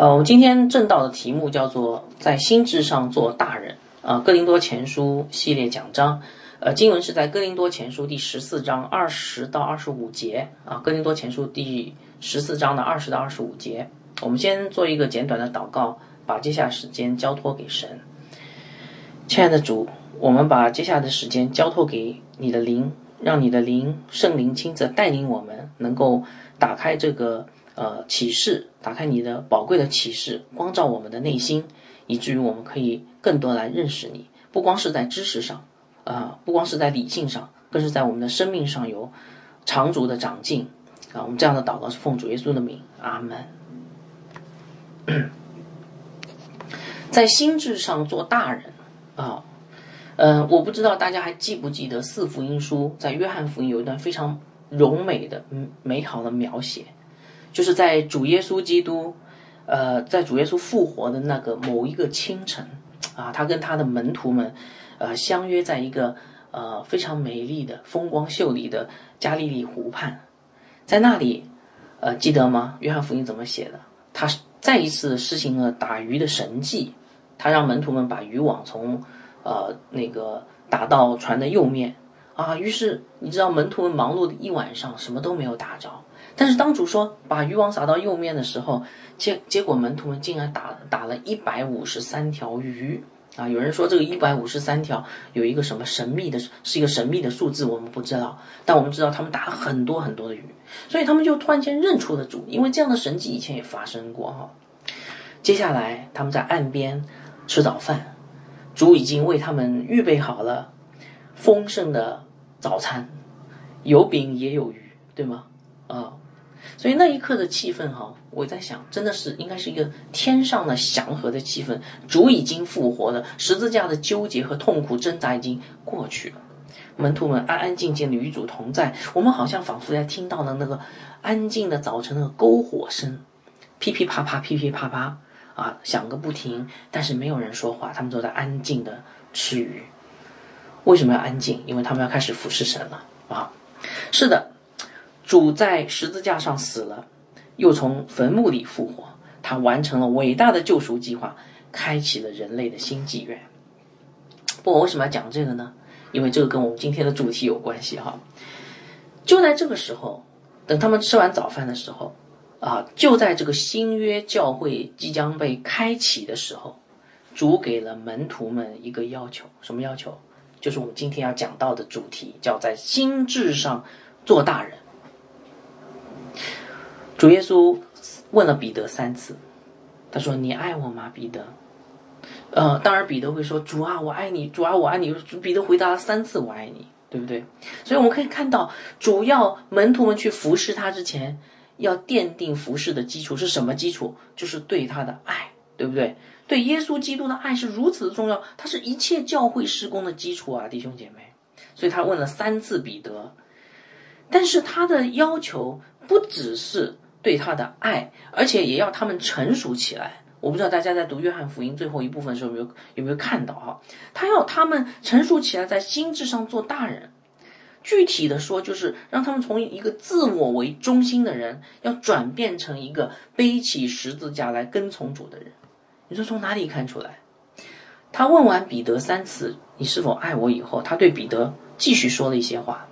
呃，我们今天正道的题目叫做“在心智上做大人”啊，《哥林多前书》系列讲章。呃，经文是在《哥林多前书》第十四章二十到二十五节啊，《哥林多前书》第十四章的二十到二十五节。我们先做一个简短的祷告，把接下来时间交托给神。亲爱的主，我们把接下来的时间交托给你的灵，让你的灵圣灵亲自带领我们，能够打开这个呃启示，打开你的宝贵的启示，光照我们的内心，以至于我们可以更多来认识你，不光是在知识上。啊，不光是在理性上，更是在我们的生命上有长足的长进啊！我们这样的祷告是奉主耶稣的名，阿门。在心智上做大人啊，嗯，我不知道大家还记不记得四福音书，在约翰福音有一段非常柔美的、美好的描写，就是在主耶稣基督，呃，在主耶稣复活的那个某一个清晨啊，他跟他的门徒们。呃，相约在一个呃非常美丽的、风光秀丽的加利利湖畔，在那里，呃，记得吗？约翰福音怎么写的？他再一次施行了打鱼的神迹，他让门徒们把渔网从呃那个打到船的右面啊。于是你知道，门徒们忙碌的一晚上，什么都没有打着。但是当主说把渔网撒到右面的时候，结结果门徒们竟然打打了一百五十三条鱼。啊，有人说这个一百五十三条有一个什么神秘的，是一个神秘的数字，我们不知道。但我们知道他们打了很多很多的鱼，所以他们就突然间认出了主，因为这样的神迹以前也发生过哈。接下来他们在岸边吃早饭，主已经为他们预备好了丰盛的早餐，有饼也有鱼，对吗？啊。所以那一刻的气氛，哈，我在想，真的是应该是一个天上的祥和的气氛。主已经复活了，十字架的纠结和痛苦挣扎已经过去了，门徒们安安静静的与主同在。我们好像仿佛在听到了那个安静的早晨的篝火声，噼噼啪啪，噼噼啪啪，啊，响个不停。但是没有人说话，他们都在安静的吃鱼。为什么要安静？因为他们要开始服侍神了啊！是的。主在十字架上死了，又从坟墓里复活，他完成了伟大的救赎计划，开启了人类的新纪元。不过，为什么要讲这个呢？因为这个跟我们今天的主题有关系哈。就在这个时候，等他们吃完早饭的时候，啊，就在这个新约教会即将被开启的时候，主给了门徒们一个要求，什么要求？就是我们今天要讲到的主题，叫在心智上做大人。主耶稣问了彼得三次，他说：“你爱我吗，彼得？”呃，当然彼得会说：“主啊，我爱你。”主啊，我爱你。彼得回答了三次：“我爱你。”对不对？所以我们可以看到，主要门徒们去服侍他之前，要奠定服侍的基础是什么基础？就是对他的爱，对不对？对耶稣基督的爱是如此的重要，它是一切教会施工的基础啊，弟兄姐妹。所以他问了三次彼得，但是他的要求不只是。对他的爱，而且也要他们成熟起来。我不知道大家在读约翰福音最后一部分的时候有没有有没有看到哈？他要他们成熟起来，在心智上做大人。具体的说，就是让他们从一个自我为中心的人，要转变成一个背起十字架来跟从主的人。你说从哪里看出来？他问完彼得三次“你是否爱我”以后，他对彼得继续说了一些话。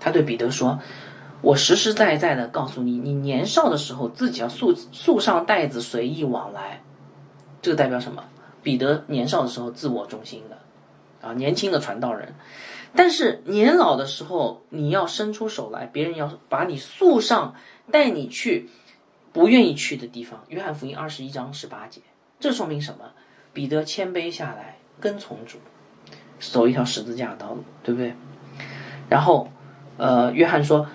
他对彼得说。我实实在在的告诉你，你年少的时候自己要束束上带子随意往来，这个代表什么？彼得年少的时候自我中心的，啊，年轻的传道人，但是年老的时候你要伸出手来，别人要把你束上，带你去不愿意去的地方。约翰福音二十一章十八节，这说明什么？彼得谦卑下来，跟从主，走一条十字架的道路，对不对？然后，呃，约翰说。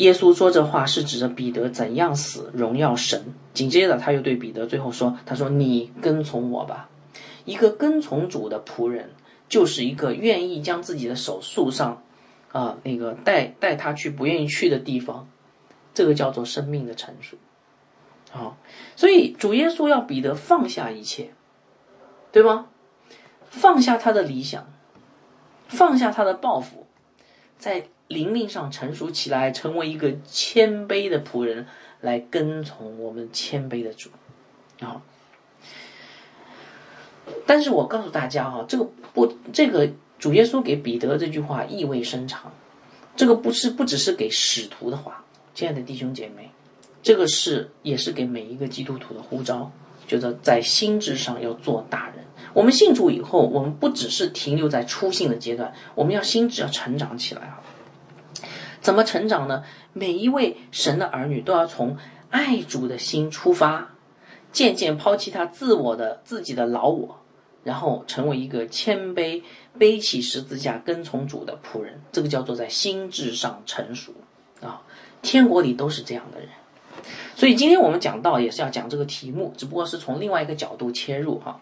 耶稣说这话是指着彼得怎样死荣耀神。紧接着他又对彼得最后说：“他说你跟从我吧。一个跟从主的仆人，就是一个愿意将自己的手束上，啊，那个带带他去不愿意去的地方。这个叫做生命的成熟。好，所以主耶稣要彼得放下一切，对吗？放下他的理想，放下他的抱负，在。灵命上成熟起来，成为一个谦卑的仆人，来跟从我们谦卑的主。啊。但是我告诉大家啊，这个不，这个主耶稣给彼得这句话意味深长，这个不是不只是给使徒的话，亲爱的弟兄姐妹，这个是也是给每一个基督徒的呼召，觉得在心智上要做大人。我们信主以后，我们不只是停留在初信的阶段，我们要心智要成长起来啊。怎么成长呢？每一位神的儿女都要从爱主的心出发，渐渐抛弃他自我的自己的老我。然后成为一个谦卑、背起十字架跟从主的仆人，这个叫做在心智上成熟啊。天国里都是这样的人，所以今天我们讲到也是要讲这个题目，只不过是从另外一个角度切入哈。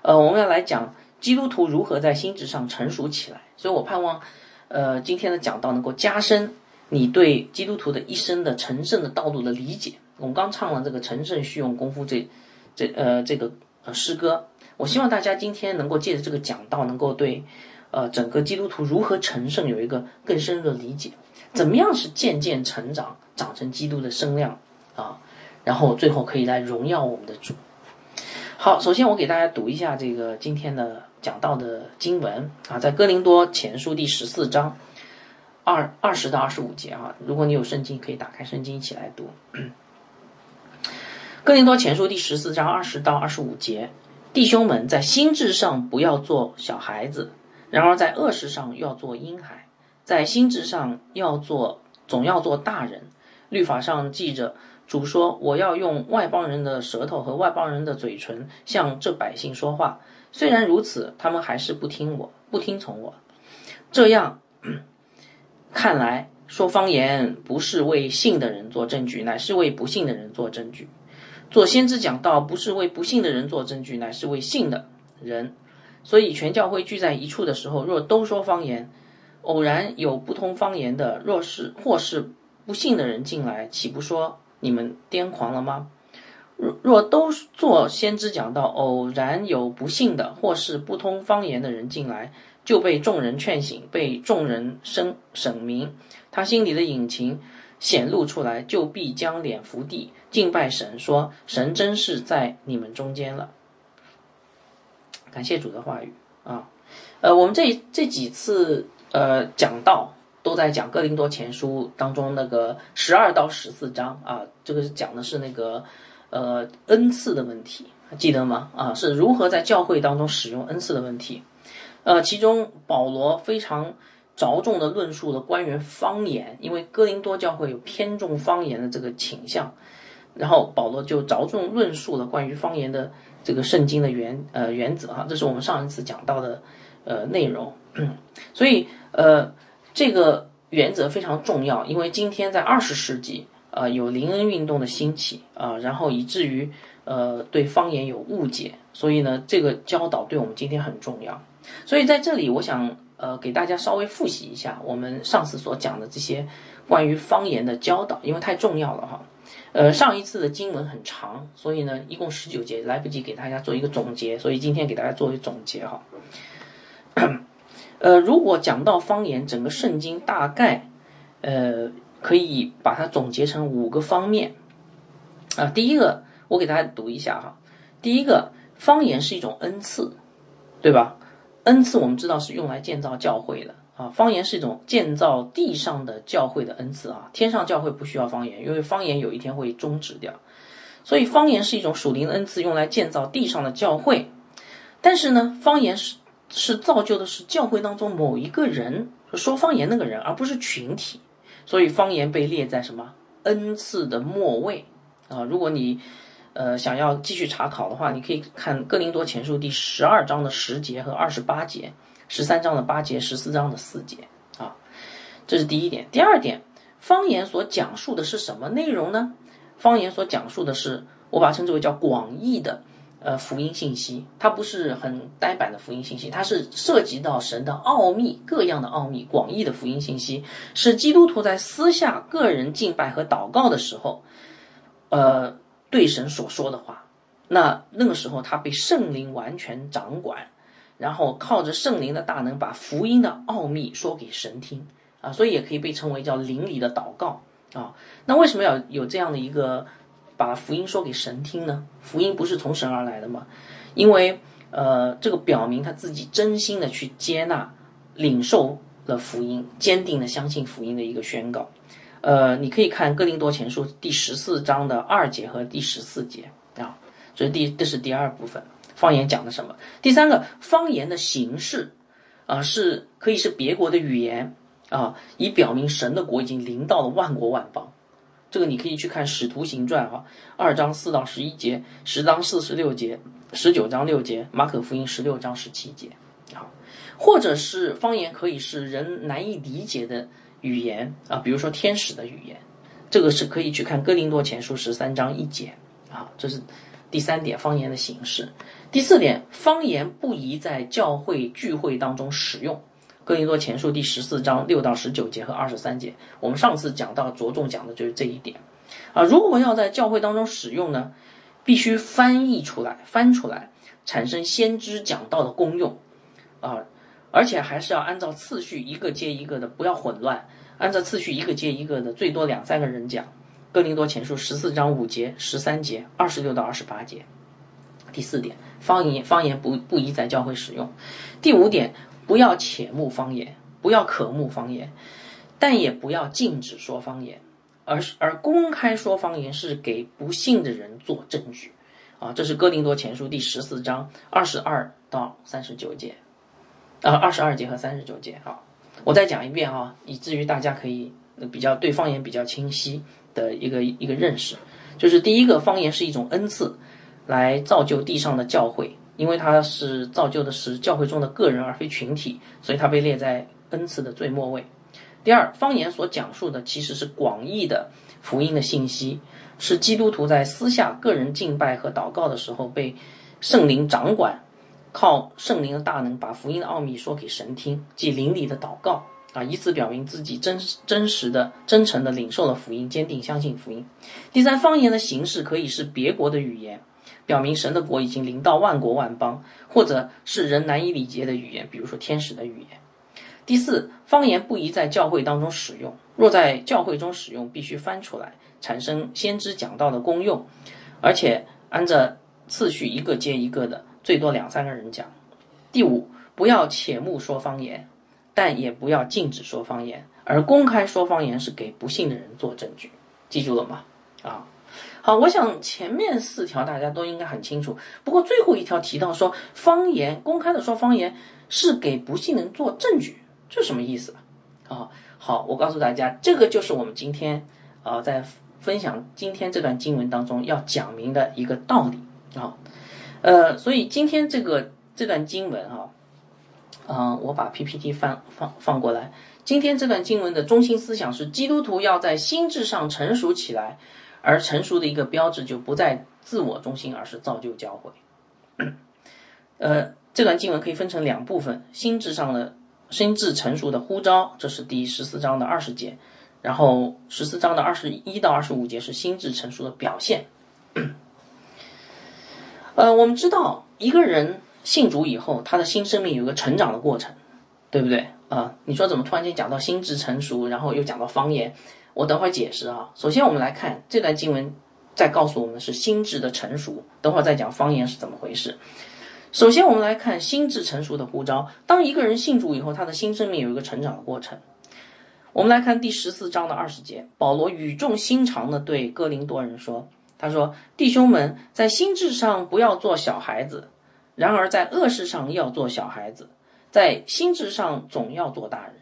呃，我们要来讲基督徒如何在心智上成熟起来。所以我盼望，呃，今天的讲道能够加深你对基督徒的一生的成圣的道路的理解。我们刚唱了这个“成圣需用功夫”这这呃这个呃诗歌。我希望大家今天能够借着这个讲道，能够对，呃，整个基督徒如何成圣有一个更深入的理解。怎么样是渐渐成长，长成基督的身量啊？然后最后可以来荣耀我们的主。好，首先我给大家读一下这个今天的讲到的经文啊，在哥林多前书第十四章二二十到二十五节啊。如果你有圣经，可以打开圣经一起来读。哥林多前书第十四章二十到二十五节。弟兄们，在心智上不要做小孩子，然而在恶事上要做婴孩；在心智上要做，总要做大人。律法上记着，主说：“我要用外邦人的舌头和外邦人的嘴唇向这百姓说话。”虽然如此，他们还是不听我，不听从我。这样看来，说方言不是为信的人做证据，乃是为不信的人做证据。做先知讲道，不是为不信的人做证据，乃是为信的人。所以全教会聚在一处的时候，若都说方言，偶然有不通方言的，若是或是不信的人进来，岂不说你们癫狂了吗？若若都做先知讲道，偶然有不信的或是不通方言的人进来，就被众人劝醒，被众人声审明，他心里的隐情。显露出来，就必将脸伏地敬拜神，说：“神真是在你们中间了。”感谢主的话语啊！呃，我们这这几次呃讲道都在讲哥林多前书当中那个十二到十四章啊，这个是讲的是那个呃恩赐的问题，记得吗？啊，是如何在教会当中使用恩赐的问题。呃，其中保罗非常。着重的论述了关于方言，因为哥林多教会有偏重方言的这个倾向，然后保罗就着重论述了关于方言的这个圣经的原呃原则哈，这是我们上一次讲到的呃内容，所以呃这个原则非常重要，因为今天在二十世纪啊有灵恩运动的兴起啊，然后以至于呃对方言有误解，所以呢这个教导对我们今天很重要，所以在这里我想。呃，给大家稍微复习一下我们上次所讲的这些关于方言的教导，因为太重要了哈。呃，上一次的经文很长，所以呢，一共十九节，来不及给大家做一个总结，所以今天给大家做一个总结哈。呃，如果讲到方言，整个圣经大概呃可以把它总结成五个方面啊。第一个，我给大家读一下哈。第一个，方言是一种恩赐，对吧？恩赐我们知道是用来建造教会的啊，方言是一种建造地上的教会的恩赐啊，天上教会不需要方言，因为方言有一天会终止掉，所以方言是一种属灵的恩赐，用来建造地上的教会。但是呢，方言是是造就的是教会当中某一个人说方言那个人，而不是群体，所以方言被列在什么恩赐的末位啊？如果你。呃，想要继续查考的话，你可以看《哥林多前书》第十二章的十节和二十八节，十三章的八节，十四章的四节啊。这是第一点。第二点，方言所讲述的是什么内容呢？方言所讲述的是，我把它称之为叫广义的呃福音信息，它不是很呆板的福音信息，它是涉及到神的奥秘，各样的奥秘，广义的福音信息，是基督徒在私下个人敬拜和祷告的时候，呃。对神所说的话，那那个时候他被圣灵完全掌管，然后靠着圣灵的大能，把福音的奥秘说给神听啊，所以也可以被称为叫灵里的祷告啊。那为什么要有这样的一个把福音说给神听呢？福音不是从神而来的吗？因为呃，这个表明他自己真心的去接纳、领受了福音，坚定的相信福音的一个宣告。呃，你可以看哥林多前书第十四章的二节和第十四节啊，这是第这是第二部分，方言讲的什么？第三个方言的形式啊，是可以是别国的语言啊，以表明神的国已经临到了万国万邦。这个你可以去看《使徒行传》啊，二章四到十一节，十章四十六节，十九章六节，马可福音十六章十七节啊，或者是方言可以是人难以理解的。语言啊，比如说天使的语言，这个是可以去看《哥林多前书》十三章一节啊，这是第三点方言的形式。第四点，方言不宜在教会聚会当中使用，《哥林多前书》第十四章六到十九节和二十三节，我们上次讲到着重讲的就是这一点啊。如果要在教会当中使用呢，必须翻译出来，翻出来，产生先知讲道的功用啊。而且还是要按照次序一个接一个的，不要混乱。按照次序一个接一个的，最多两三个人讲。哥林多前书十四章五节、十三节、二十六到二十八节。第四点，方言方言不不宜在教会使用。第五点，不要且慕方言，不要可慕方言，但也不要禁止说方言，而而公开说方言是给不信的人做证据。啊，这是哥林多前书第十四章二十二到三十九节。啊，二十二节和三十九节，好，我再讲一遍啊，以至于大家可以比较对方言比较清晰的一个一个认识。就是第一个，方言是一种恩赐，来造就地上的教会，因为它是造就的是教会中的个人而非群体，所以它被列在恩赐的最末位。第二，方言所讲述的其实是广义的福音的信息，是基督徒在私下个人敬拜和祷告的时候被圣灵掌管。靠圣灵的大能，把福音的奥秘说给神听，即灵里的祷告啊，以此表明自己真真实的、真诚的领受了福音，坚定相信福音。第三，方言的形式可以是别国的语言，表明神的国已经临到万国万邦，或者是人难以理解的语言，比如说天使的语言。第四，方言不宜在教会当中使用，若在教会中使用，必须翻出来，产生先知讲道的功用，而且按照次序一个接一个的。最多两三个人讲。第五，不要且目说方言，但也不要禁止说方言，而公开说方言是给不信的人做证据。记住了吗？啊，好，我想前面四条大家都应该很清楚。不过最后一条提到说方言公开的说方言是给不信人做证据，这什么意思啊？好，我告诉大家，这个就是我们今天啊在分享今天这段经文当中要讲明的一个道理啊。呃，所以今天这个这段经文啊，嗯，我把 PPT 放放放过来。今天这段经文的中心思想是，基督徒要在心智上成熟起来，而成熟的一个标志就不在自我中心，而是造就教会。呃，这段经文可以分成两部分：心智上的心智成熟的呼召，这是第十四章的二十节；然后十四章的二十一到二十五节是心智成熟的表现。呃，我们知道一个人信主以后，他的新生命有个成长的过程，对不对啊？你说怎么突然间讲到心智成熟，然后又讲到方言？我等会儿解释啊。首先，我们来看这段经文，在告诉我们是心智的成熟。等会儿再讲方言是怎么回事。首先，我们来看心智成熟的呼召。当一个人信主以后，他的新生命有一个成长的过程。我们来看第十四章的二十节，保罗语重心长的对哥林多人说。他说：“弟兄们，在心智上不要做小孩子，然而在恶事上要做小孩子，在心智上总要做大人。”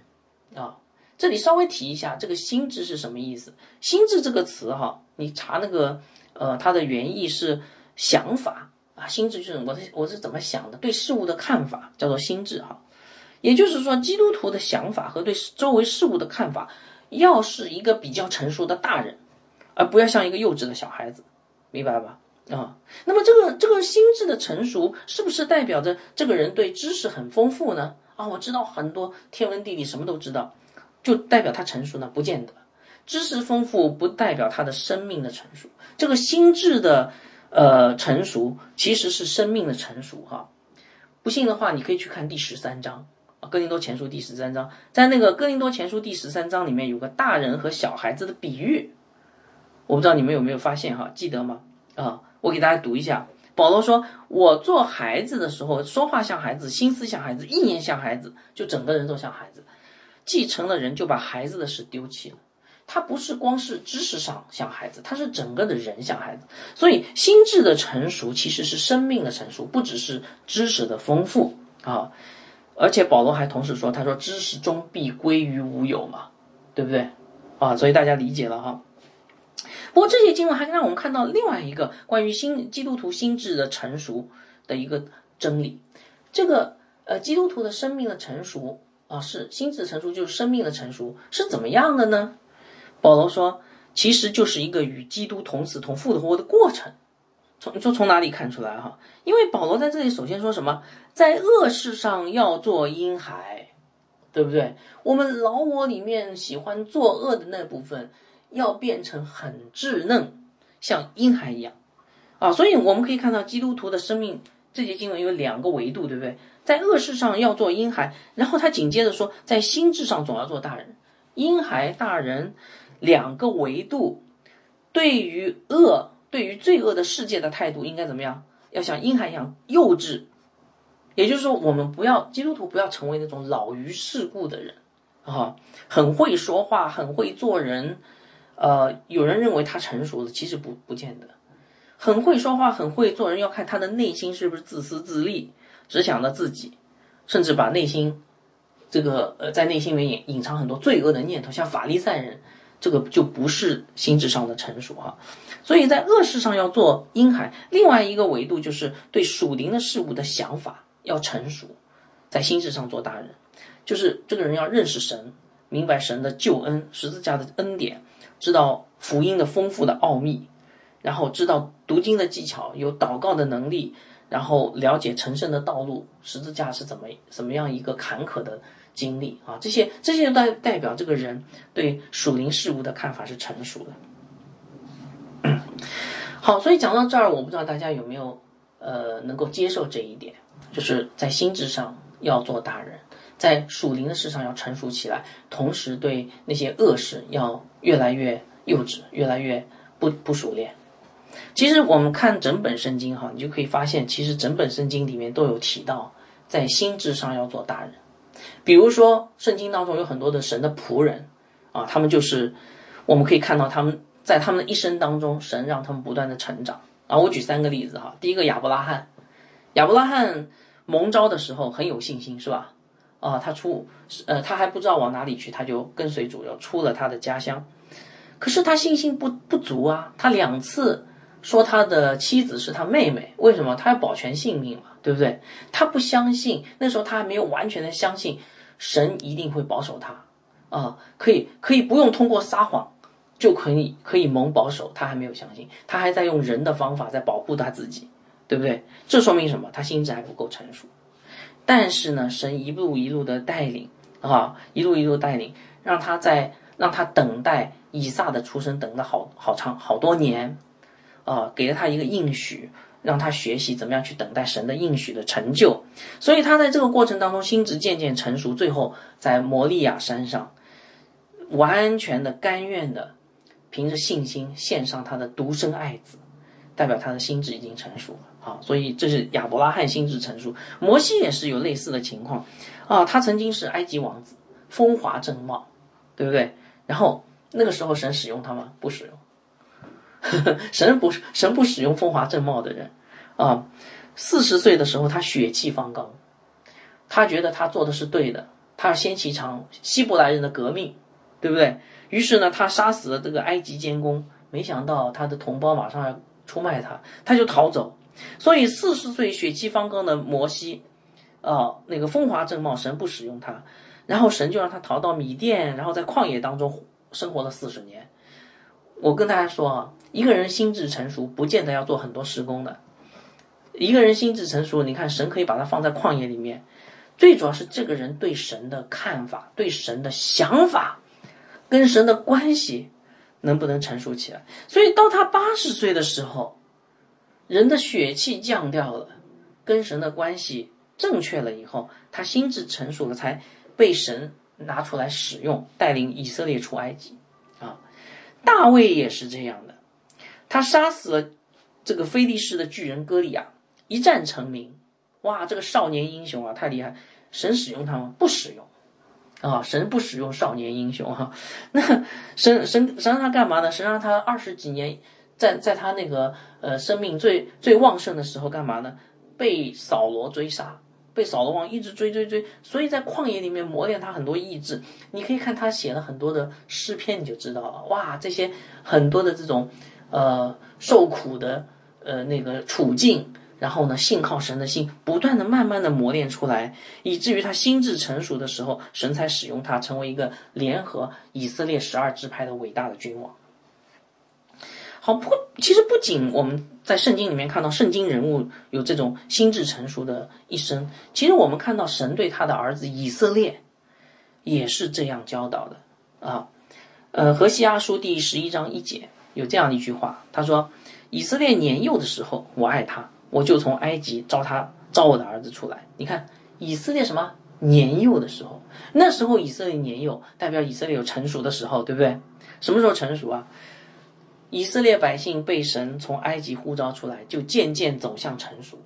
啊，这里稍微提一下，这个心智是什么意思？心智这个词哈，你查那个呃，它的原意是想法啊，心智就是我是我是怎么想的，对事物的看法叫做心智哈。也就是说，基督徒的想法和对周围事物的看法，要是一个比较成熟的大人。而不要像一个幼稚的小孩子，明白吧？啊，那么这个这个心智的成熟，是不是代表着这个人对知识很丰富呢？啊，我知道很多天文地理，什么都知道，就代表他成熟呢？不见得，知识丰富不代表他的生命的成熟。这个心智的呃成熟，其实是生命的成熟。哈，不信的话，你可以去看第十三章啊，《哥林多前书》第十三章，在那个《哥林多前书》第十三章里面有个大人和小孩子的比喻。我不知道你们有没有发现哈，记得吗？啊，我给大家读一下。保罗说：“我做孩子的时候，说话像孩子，心思像孩子，意念像孩子，就整个人都像孩子。继承了人，就把孩子的事丢弃了。他不是光是知识上像孩子，他是整个的人像孩子。所以心智的成熟其实是生命的成熟，不只是知识的丰富啊。而且保罗还同时说：他说知识终必归于无有嘛，对不对？啊，所以大家理解了哈。”不过这些经文还让我们看到另外一个关于新基督徒心智的成熟的一个真理。这个呃，基督徒的生命的成熟啊，是心智成熟，就是生命的成熟是怎么样的呢？保罗说，其实就是一个与基督同死同复活的过程。从说从哪里看出来哈？因为保罗在这里首先说什么，在恶事上要做婴孩，对不对？我们老我里面喜欢作恶的那部分。要变成很稚嫩，像婴孩一样，啊，所以我们可以看到基督徒的生命，这节经文有两个维度，对不对？在恶事上要做婴孩，然后他紧接着说，在心智上总要做大人。婴孩、大人两个维度，对于恶、对于罪恶的世界的态度应该怎么样？要像婴孩一样幼稚，也就是说，我们不要基督徒不要成为那种老于世故的人，啊，很会说话，很会做人。呃，有人认为他成熟了，其实不不见得。很会说话，很会做人，要看他的内心是不是自私自利，只想着自己，甚至把内心这个呃在内心里面隐隐藏很多罪恶的念头，像法利赛人，这个就不是心智上的成熟哈。所以在恶事上要做婴孩，另外一个维度就是对属灵的事物的想法要成熟，在心智上做大人，就是这个人要认识神，明白神的救恩，十字架的恩典。知道福音的丰富的奥秘，然后知道读经的技巧，有祷告的能力，然后了解成圣的道路，十字架是怎么怎么样一个坎坷的经历啊！这些这些代代表这个人对属灵事物的看法是成熟的。好，所以讲到这儿，我不知道大家有没有呃能够接受这一点，就是在心智上要做大人。在属灵的事上要成熟起来，同时对那些恶事要越来越幼稚，越来越不不熟练。其实我们看整本圣经哈，你就可以发现，其实整本圣经里面都有提到，在心智上要做大人。比如说，圣经当中有很多的神的仆人啊，他们就是我们可以看到他们在他们的一生当中，神让他们不断的成长啊。我举三个例子哈，第一个亚伯拉罕，亚伯拉罕蒙召的时候很有信心，是吧？啊，他出，呃，他还不知道往哪里去，他就跟随主，要出了他的家乡。可是他信心不不足啊，他两次说他的妻子是他妹妹，为什么？他要保全性命嘛，对不对？他不相信，那时候他还没有完全的相信神一定会保守他，啊，可以可以不用通过撒谎就可以可以蒙保守，他还没有相信，他还在用人的方法在保护他自己，对不对？这说明什么？他心智还不够成熟。但是呢，神一路一路的带领啊，一路一路带领，让他在让他等待以撒的出生，等了好好长好多年，啊，给了他一个应许，让他学习怎么样去等待神的应许的成就。所以他在这个过程当中，心智渐渐成熟，最后在摩利亚山上，完全的甘愿的，凭着信心献上他的独生爱子，代表他的心智已经成熟了。啊，所以这是亚伯拉罕心智成熟，摩西也是有类似的情况，啊，他曾经是埃及王子，风华正茂，对不对？然后那个时候神使用他吗？不使用，神不神不使用风华正茂的人，啊，四十岁的时候他血气方刚，他觉得他做的是对的，他要掀起一场希伯来人的革命，对不对？于是呢，他杀死了这个埃及监工，没想到他的同胞马上要出卖他，他就逃走。所以四十岁血气方刚的摩西，啊，那个风华正茂，神不使用他，然后神就让他逃到米甸，然后在旷野当中生活了四十年。我跟大家说啊，一个人心智成熟，不见得要做很多施工的。一个人心智成熟，你看神可以把他放在旷野里面，最主要是这个人对神的看法、对神的想法，跟神的关系能不能成熟起来。所以到他八十岁的时候。人的血气降掉了，跟神的关系正确了以后，他心智成熟了，才被神拿出来使用，带领以色列出埃及。啊，大卫也是这样的。他杀死了这个菲利士的巨人歌利亚，一战成名。哇，这个少年英雄啊，太厉害！神使用他吗？不使用啊，神不使用少年英雄哈。那神神神让他干嘛呢？神让他二十几年，在在他那个呃生命最最旺盛的时候干嘛呢？被扫罗追杀。被扫罗王一直追追追，所以在旷野里面磨练他很多意志。你可以看他写了很多的诗篇，你就知道了。哇，这些很多的这种呃受苦的呃那个处境，然后呢信靠神的心，不断的慢慢的磨练出来，以至于他心智成熟的时候，神才使用他成为一个联合以色列十二支派的伟大的君王。好不，其实不仅我们在圣经里面看到圣经人物有这种心智成熟的一生，其实我们看到神对他的儿子以色列也是这样教导的啊。呃，何西阿书第十一章一节有这样一句话，他说：“以色列年幼的时候，我爱他，我就从埃及招他招我的儿子出来。”你看，以色列什么年幼的时候？那时候以色列年幼，代表以色列有成熟的时候，对不对？什么时候成熟啊？以色列百姓被神从埃及呼召出来，就渐渐走向成熟。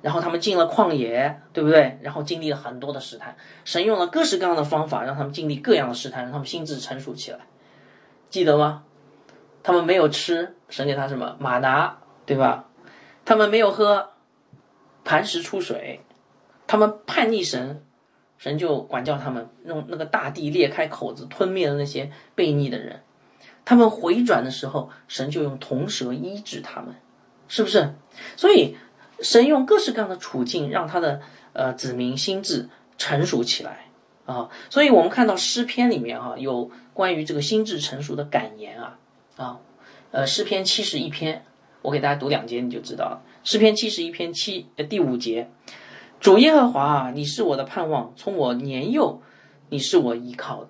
然后他们进了旷野，对不对？然后经历了很多的试探，神用了各式各样的方法让他们经历各样的试探，让他们心智成熟起来。记得吗？他们没有吃，神给他什么马拿，对吧？他们没有喝磐石出水，他们叛逆神，神就管教他们，用那个大地裂开口子，吞灭了那些悖逆的人。他们回转的时候，神就用铜蛇医治他们，是不是？所以神用各式各样的处境，让他的呃子民心智成熟起来啊。所以我们看到诗篇里面啊，有关于这个心智成熟的感言啊啊，呃诗篇七十一篇，我给大家读两节你就知道了。诗篇七十一篇七呃第五节，主耶和华啊，你是我的盼望，从我年幼，你是我依靠的，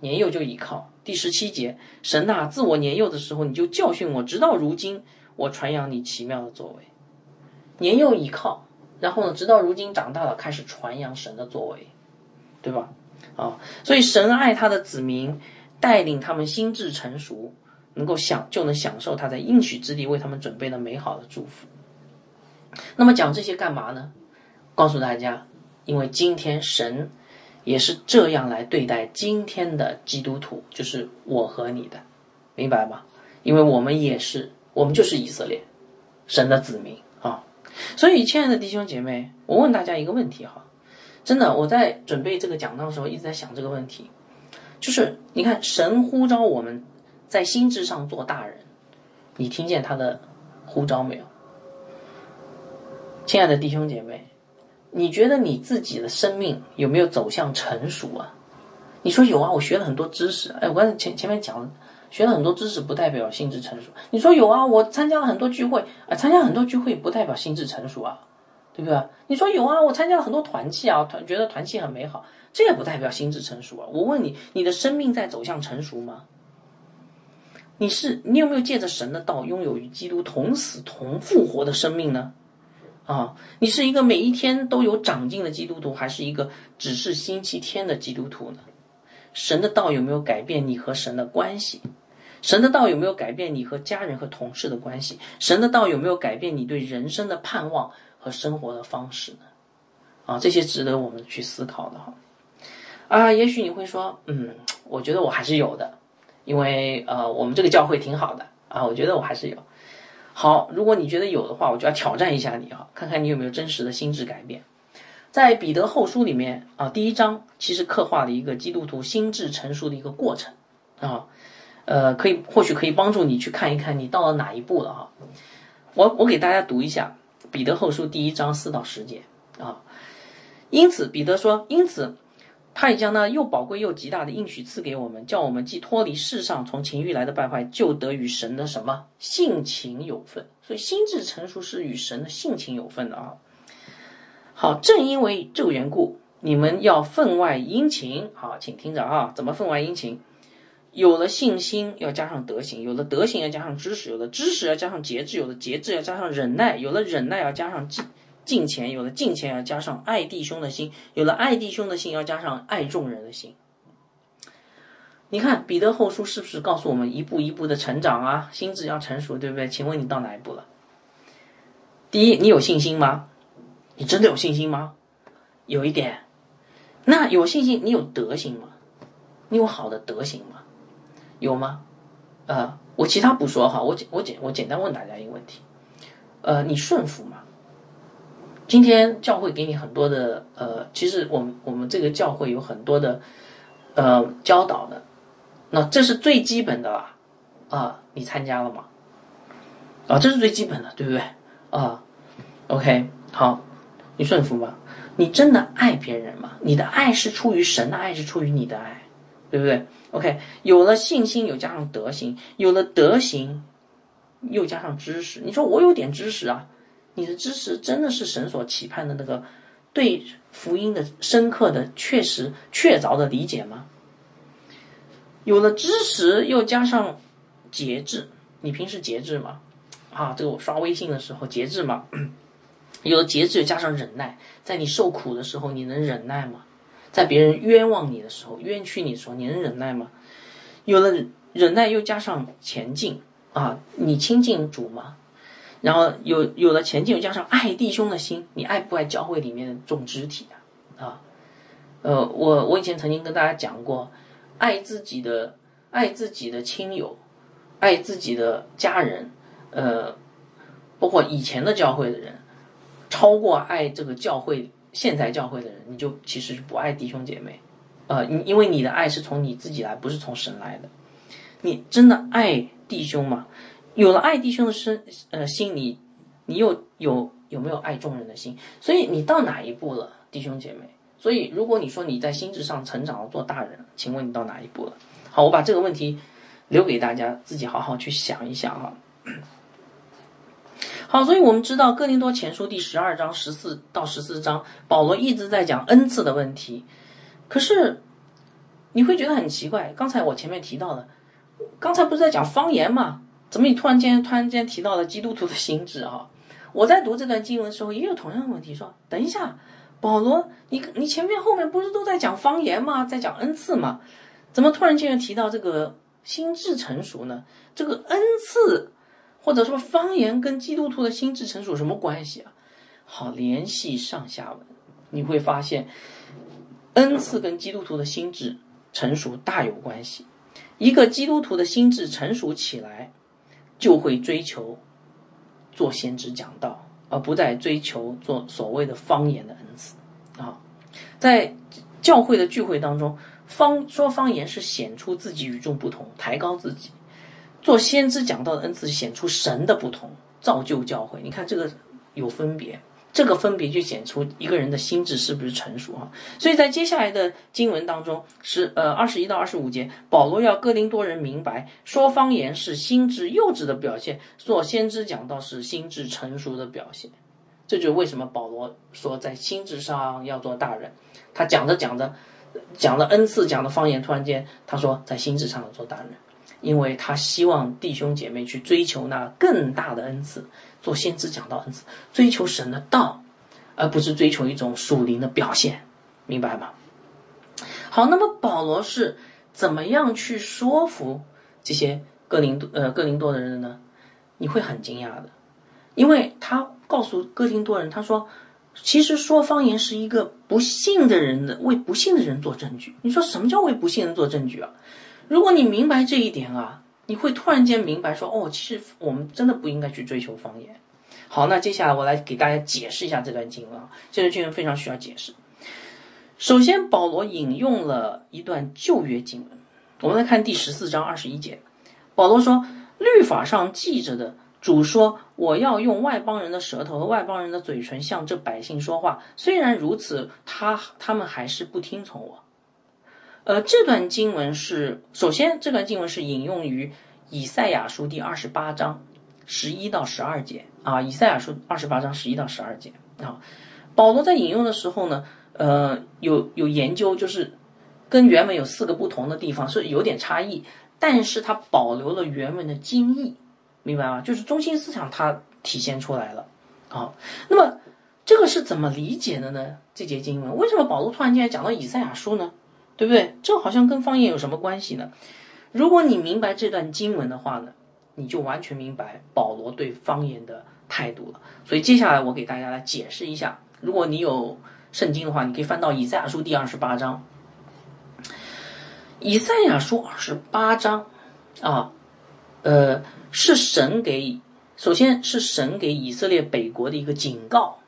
年幼就依靠。第十七节，神呐，自我年幼的时候，你就教训我，直到如今，我传扬你奇妙的作为。年幼依靠，然后呢，直到如今长大了，开始传扬神的作为，对吧？啊，所以神爱他的子民，带领他们心智成熟，能够享就能享受他在应许之地为他们准备的美好的祝福。那么讲这些干嘛呢？告诉大家，因为今天神。也是这样来对待今天的基督徒，就是我和你的，明白吗？因为我们也是，我们就是以色列神的子民啊。所以，亲爱的弟兄姐妹，我问大家一个问题哈，真的，我在准备这个讲道的时候一直在想这个问题，就是你看，神呼召我们在心智上做大人，你听见他的呼召没有？亲爱的弟兄姐妹。你觉得你自己的生命有没有走向成熟啊？你说有啊，我学了很多知识。哎，我刚才前前面讲了，学了很多知识不代表心智成熟。你说有啊，我参加了很多聚会，啊，参加很多聚会不代表心智成熟啊，对不对？你说有啊，我参加了很多团契啊，团觉得团契很美好，这也不代表心智成熟啊。我问你，你的生命在走向成熟吗？你是你有没有借着神的道拥有与基督同死同复活的生命呢？啊，你是一个每一天都有长进的基督徒，还是一个只是星期天的基督徒呢？神的道有没有改变你和神的关系？神的道有没有改变你和家人和同事的关系？神的道有没有改变你对人生的盼望和生活的方式呢？啊，这些值得我们去思考的哈。啊，也许你会说，嗯，我觉得我还是有的，因为呃，我们这个教会挺好的啊，我觉得我还是有。好，如果你觉得有的话，我就要挑战一下你哈，看看你有没有真实的心智改变。在彼得后书里面啊，第一章其实刻画了一个基督徒心智成熟的一个过程啊，呃，可以或许可以帮助你去看一看你到了哪一步了哈。我我给大家读一下彼得后书第一章四到十节啊。因此，彼得说，因此。他也将那又宝贵又极大的应许赐给我们，叫我们既脱离世上从情欲来的败坏，就得与神的什么性情有份。所以心智成熟是与神的性情有份的啊。好，正因为这个缘故，你们要分外殷勤。好，请听着啊，怎么分外殷勤？有了信心，要加上德行；有了德行，要加上知识；有了知识，要加上节制；有了节制，要加上忍耐；有了忍耐，要加上敬。敬钱有了敬钱，要加上爱弟兄的心；有了爱弟兄的心，要加上爱众人的心。你看彼得后书是不是告诉我们一步一步的成长啊？心智要成熟，对不对？请问你到哪一步了？第一，你有信心吗？你真的有信心吗？有一点。那有信心，你有德行吗？你有好的德行吗？有吗？呃，我其他不说哈，我简我简我简单问大家一个问题，呃，你顺服吗？今天教会给你很多的呃，其实我们我们这个教会有很多的呃教导的，那这是最基本的了啊，你参加了吗？啊，这是最基本的，对不对？啊，OK，好，你顺服吗？你真的爱别人吗？你的爱是出于神的爱，是出于你的爱，对不对？OK，有了信心，又加上德行，有了德行，又加上知识。你说我有点知识啊？你的知识真的是神所期盼的那个对福音的深刻的、确实确凿的理解吗？有了知识，又加上节制，你平时节制吗？啊，这个我刷微信的时候节制吗？有了节制，又加上忍耐，在你受苦的时候，你能忍耐吗？在别人冤枉你的时候、冤屈你的时候，你能忍耐吗？有了忍耐，又加上前进啊，你亲近主吗？然后有有了前进，又加上爱弟兄的心，你爱不爱教会里面的众肢体啊？啊，呃，我我以前曾经跟大家讲过，爱自己的爱自己的亲友，爱自己的家人，呃，包括以前的教会的人。超过爱这个教会现在教会的人，你就其实是不爱弟兄姐妹，呃，因因为你的爱是从你自己来，不是从神来的。你真的爱弟兄吗？有了爱弟兄的心，呃，心里你又有有没有爱众人的心？所以你到哪一步了，弟兄姐妹？所以如果你说你在心智上成长了，做大人，请问你到哪一步了？好，我把这个问题留给大家自己好好去想一想哈。好，所以我们知道《哥林多前书》第十二章十四到十四章，保罗一直在讲恩赐的问题。可是你会觉得很奇怪，刚才我前面提到的，刚才不是在讲方言吗？怎么你突然间突然间提到了基督徒的心智啊？我在读这段经文的时候，也有同样的问题，说等一下，保罗，你你前面后面不是都在讲方言吗？在讲恩赐吗？怎么突然间又提到这个心智成熟呢？这个恩赐？或者说方言跟基督徒的心智成熟什么关系啊？好，联系上下文，你会发现恩赐跟基督徒的心智成熟大有关系。一个基督徒的心智成熟起来，就会追求做先知讲道，而不再追求做所谓的方言的恩赐啊。在教会的聚会当中，方说方言是显出自己与众不同，抬高自己。做先知讲道的恩赐显出神的不同，造就教会。你看这个有分别，这个分别就显出一个人的心智是不是成熟啊？所以在接下来的经文当中，是呃二十一到二十五节，保罗要哥林多人明白，说方言是心智幼稚的表现，做先知讲到是心智成熟的表现。这就是为什么保罗说在心智上要做大人。他讲着讲着，讲了恩赐，讲的方言，突然间他说在心智上要做大人。因为他希望弟兄姐妹去追求那更大的恩赐，做先知讲道恩赐，追求神的道，而不是追求一种属灵的表现，明白吗？好，那么保罗是怎么样去说服这些哥林多呃哥林多的人呢？你会很惊讶的，因为他告诉哥林多人，他说，其实说方言是一个不信的人的为不信的人做证据。你说什么叫为不信人做证据啊？如果你明白这一点啊，你会突然间明白说，哦，其实我们真的不应该去追求方言。好，那接下来我来给大家解释一下这段经文啊，这段经文非常需要解释。首先，保罗引用了一段旧约经文，我们来看第十四章二十一节，保罗说：“律法上记着的，主说，我要用外邦人的舌头和外邦人的嘴唇向这百姓说话。虽然如此，他他们还是不听从我。”呃，这段经文是首先，这段经文是引用于以赛亚书第二十八章十一到十二节啊。以赛亚书二十八章十一到十二节啊，保罗在引用的时候呢，呃，有有研究，就是跟原文有四个不同的地方是有点差异，但是它保留了原文的精义，明白吗？就是中心思想它体现出来了啊。那么这个是怎么理解的呢？这节经文为什么保罗突然间讲到以赛亚书呢？对不对？这好像跟方言有什么关系呢？如果你明白这段经文的话呢，你就完全明白保罗对方言的态度了。所以接下来我给大家来解释一下。如果你有圣经的话，你可以翻到以赛亚书第二十八章。以赛亚书二十八章啊，呃，是神给，首先是神给以色列北国的一个警告。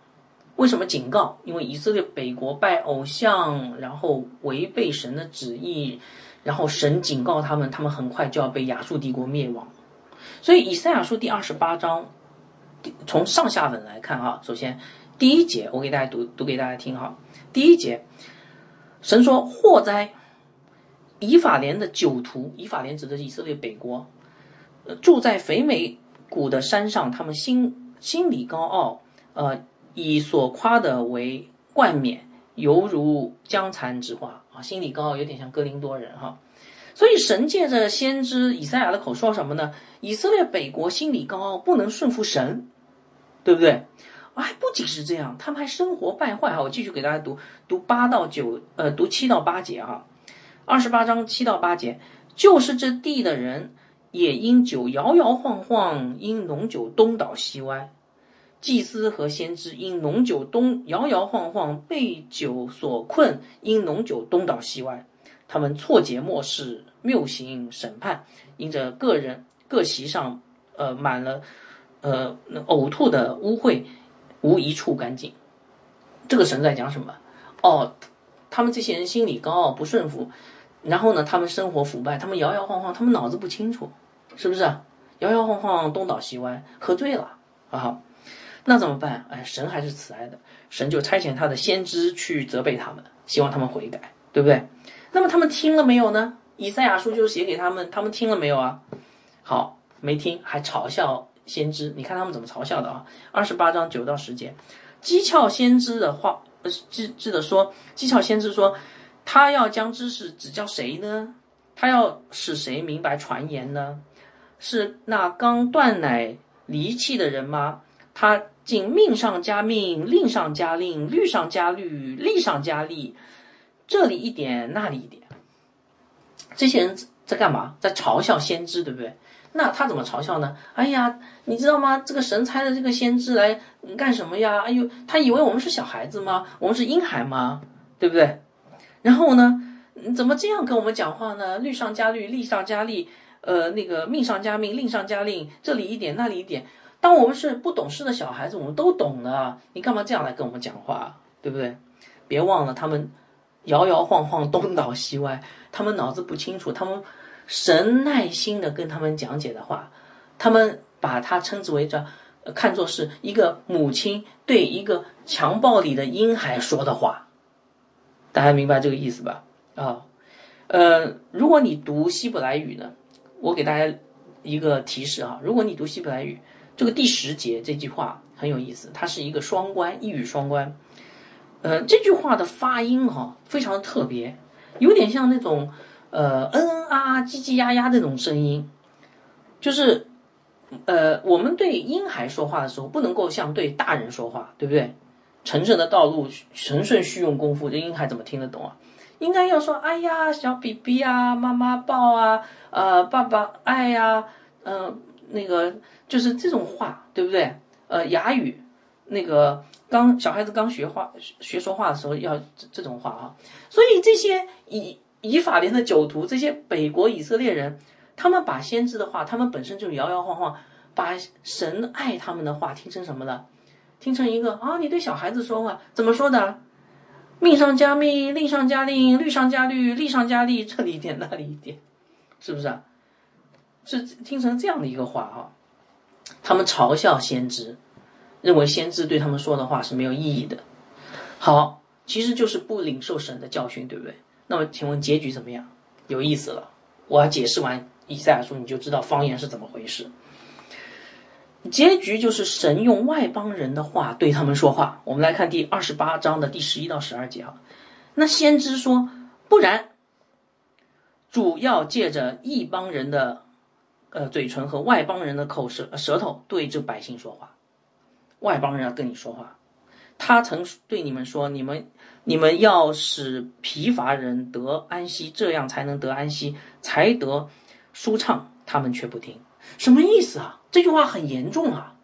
为什么警告？因为以色列北国拜偶像，然后违背神的旨意，然后神警告他们，他们很快就要被亚述帝国灭亡。所以以赛亚书第二十八章，从上下文来看啊，首先第一节我给大家读读给大家听哈。第一节，神说：“祸灾，以法莲的酒徒，以法莲指的是以色列北国，住在肥美谷的山上，他们心心里高傲，呃。”以所夸的为冠冕，犹如江蚕之花啊！心里高傲，有点像哥林多人哈。所以神借着先知以赛亚的口说什么呢？以色列北国心里高傲，不能顺服神，对不对？还不仅是这样，他们还生活败坏哈。我继续给大家读读八到九，呃，读七到八节哈。二十八章七到八节，就是这地的人也因酒摇摇晃晃，因浓酒东倒西歪。祭司和先知因浓酒东摇摇晃晃，被酒所困，因浓酒东倒西歪，他们错节末世，谬行审判，因着个人各席上，呃满了，呃呕吐的污秽，无一处干净。这个神在讲什么？哦，他们这些人心里高傲不顺服，然后呢，他们生活腐败，他们摇摇晃晃，他们脑子不清楚，是不是？摇摇晃晃，东倒西歪，喝醉了啊！那怎么办？哎，神还是慈爱的，神就差遣他的先知去责备他们，希望他们悔改，对不对？那么他们听了没有呢？以赛亚书就写给他们，他们听了没有啊？好，没听，还嘲笑先知。你看他们怎么嘲笑的啊？二十八章九到十节，讥诮先知的话，呃，记记得说，讥诮先知说，他要将知识指教谁呢？他要使谁明白传言呢？是那刚断奶离弃的人吗？他。竟命上加命，令上加令，律上加律，利上加利，这里一点，那里一点。这些人在干嘛？在嘲笑先知，对不对？那他怎么嘲笑呢？哎呀，你知道吗？这个神差的这个先知来干什么呀？哎呦，他以为我们是小孩子吗？我们是婴孩吗？对不对？然后呢，怎么这样跟我们讲话呢？律上加律，利上加利，呃，那个命上加命，令上加令，这里一点，那里一点。当我们是不懂事的小孩子，我们都懂的，你干嘛这样来跟我们讲话，对不对？别忘了，他们摇摇晃晃，东倒西歪，他们脑子不清楚，他们神耐心的跟他们讲解的话，他们把它称之为这，看作是一个母亲对一个强暴里的婴孩说的话，大家明白这个意思吧？啊，呃，如果你读希伯来语呢，我给大家一个提示啊，如果你读希伯来语。这个第十节这句话很有意思，它是一个双关，一语双关。呃，这句话的发音哈非常的特别，有点像那种呃嗯嗯啊啊叽叽呀呀这种声音，就是呃我们对婴孩说话的时候不能够像对大人说话，对不对？成圣的道路，成顺需用功夫，这婴孩怎么听得懂啊？应该要说哎呀小 BB 啊，妈妈抱啊，呃爸爸爱呀，嗯那个。就是这种话，对不对？呃，哑语，那个刚小孩子刚学话学说话的时候要这这种话啊。所以这些以以法莲的酒徒，这些北国以色列人，他们把先知的话，他们本身就摇摇晃晃，把神爱他们的话听成什么了？听成一个啊，你对小孩子说话怎么说的？命上加命，令上加令，律上加律，利上加利，这里一点那里一点，是不是啊？是听成这样的一个话哈。他们嘲笑先知，认为先知对他们说的话是没有意义的。好，其实就是不领受神的教训，对不对？那么，请问结局怎么样？有意思了，我要解释完以赛亚书，你就知道方言是怎么回事。结局就是神用外邦人的话对他们说话。我们来看第二十八章的第十一到十二节啊。那先知说：“不然，主要借着异邦人的。”呃，嘴唇和外邦人的口舌舌头对这百姓说话，外邦人要跟你说话，他曾对你们说：“你们你们要使疲乏人得安息，这样才能得安息，才得舒畅。”他们却不听，什么意思啊？这句话很严重啊！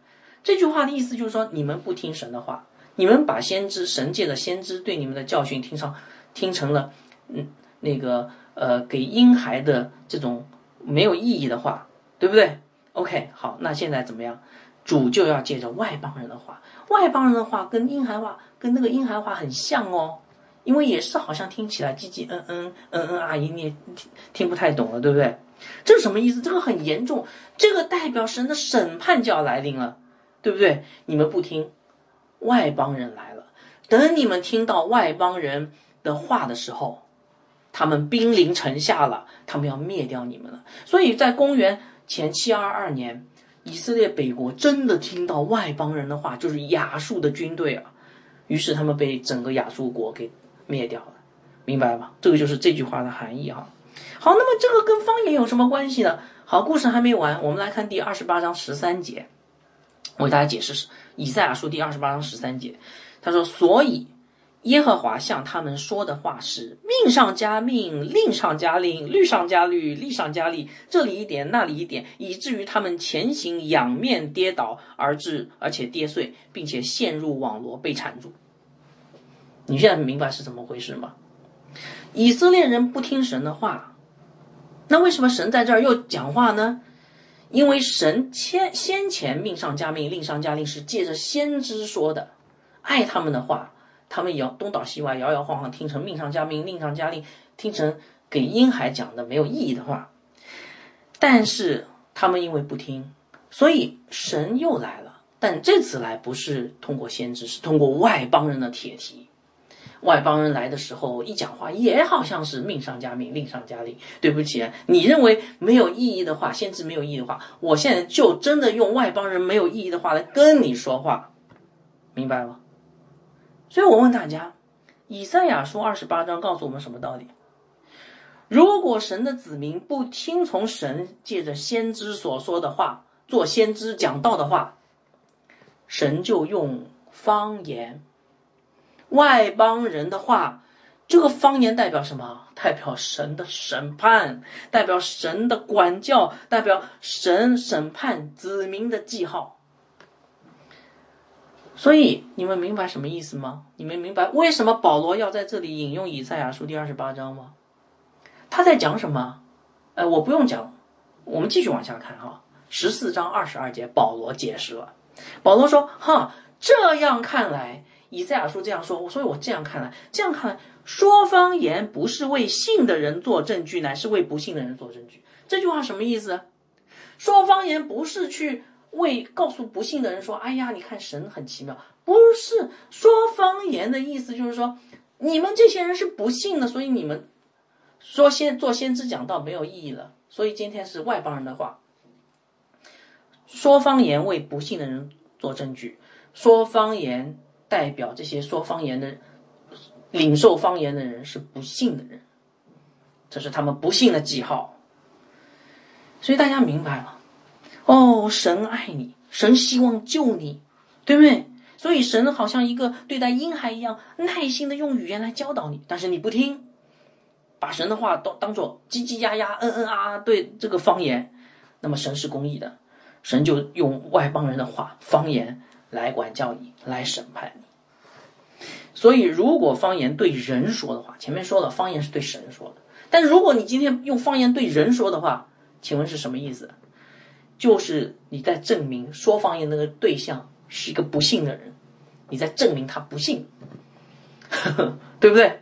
这句话的意思就是说，你们不听神的话，你们把先知神界的先知对你们的教训听上听成了嗯那个呃给婴孩的这种没有意义的话，对不对？OK，好，那现在怎么样？主就要借着外邦人的话。外邦人的话跟婴孩话跟那个婴孩话很像哦，因为也是好像听起来叽叽嗯嗯嗯嗯啊，你也听听不太懂了，对不对？这是什么意思？这个很严重，这个代表神的审判就要来临了，对不对？你们不听，外邦人来了。等你们听到外邦人的话的时候，他们兵临城下了，他们要灭掉你们了。所以在公元前七二二年。以色列北国真的听到外邦人的话，就是亚述的军队啊，于是他们被整个亚述国给灭掉了，明白吗？这个就是这句话的含义哈。好，那么这个跟方言有什么关系呢？好，故事还没完，我们来看第二十八章十三节，我给大家解释是以赛亚书第二十八章十三节，他说，所以。耶和华向他们说的话是：命上加命，令上加令，律上加律，例上加例，这里一点，那里一点，以至于他们前行仰面跌倒而至，而且跌碎，并且陷入网罗被缠住。你现在明白是怎么回事吗？以色列人不听神的话，那为什么神在这儿又讲话呢？因为神先先前命上加命，令上加令是借着先知说的，爱他们的话。他们摇东倒西歪，摇摇晃晃，听成命上加命，令上加令，听成给婴孩讲的没有意义的话。但是他们因为不听，所以神又来了。但这次来不是通过先知，是通过外邦人的铁蹄。外邦人来的时候一讲话，也好像是命上加命，令上加令。对不起，你认为没有意义的话，先知没有意义的话，我现在就真的用外邦人没有意义的话来跟你说话，明白吗？所以我问大家，以赛亚书二十八章告诉我们什么道理？如果神的子民不听从神借着先知所说的话做先知讲道的话，神就用方言、外邦人的话。这个方言代表什么？代表神的审判，代表神的管教，代表神审判子民的记号。所以你们明白什么意思吗？你们明白为什么保罗要在这里引用以赛亚书第二十八章吗？他在讲什么？呃，我不用讲，我们继续往下看哈。十四章二十二节，保罗解释了。保罗说：“哈，这样看来，以赛亚书这样说，所以我这样看来，这样看来，说方言不是为信的人做证据，乃是为不信的人做证据。这句话什么意思？说方言不是去。”为告诉不幸的人说：“哎呀，你看神很奇妙，不是说方言的意思，就是说你们这些人是不幸的，所以你们说先做先知讲道没有意义了。所以今天是外邦人的话，说方言为不幸的人做证据，说方言代表这些说方言的领受方言的人是不幸的人，这是他们不幸的记号。所以大家明白了。”哦，神爱你，神希望救你，对不对？所以神好像一个对待婴孩一样，耐心的用语言来教导你，但是你不听，把神的话都当做叽叽呀呀、嗯嗯啊啊，对这个方言，那么神是公义的，神就用外邦人的话、方言来管教你，来审判你。所以，如果方言对人说的话，前面说了，方言是对神说的，但如果你今天用方言对人说的话，请问是什么意思？就是你在证明说方言那个对象是一个不幸的人，你在证明他不幸，对不对？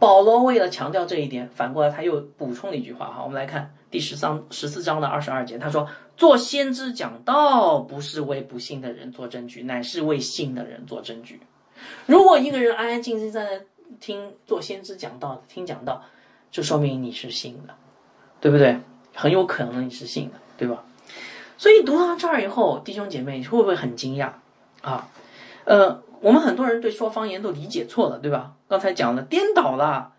保罗为了强调这一点，反过来他又补充了一句话哈，我们来看第十章十四章的二十二节，他说：“做先知讲道，不是为不幸的人做证据，乃是为信的人做证据。如果一个人安安静静在那听做先知讲道，听讲道，就说明你是信的，对不对？”很有可能你是信的，对吧？所以读到这儿以后，弟兄姐妹会不会很惊讶啊？呃，我们很多人对说方言都理解错了，对吧？刚才讲了颠倒了，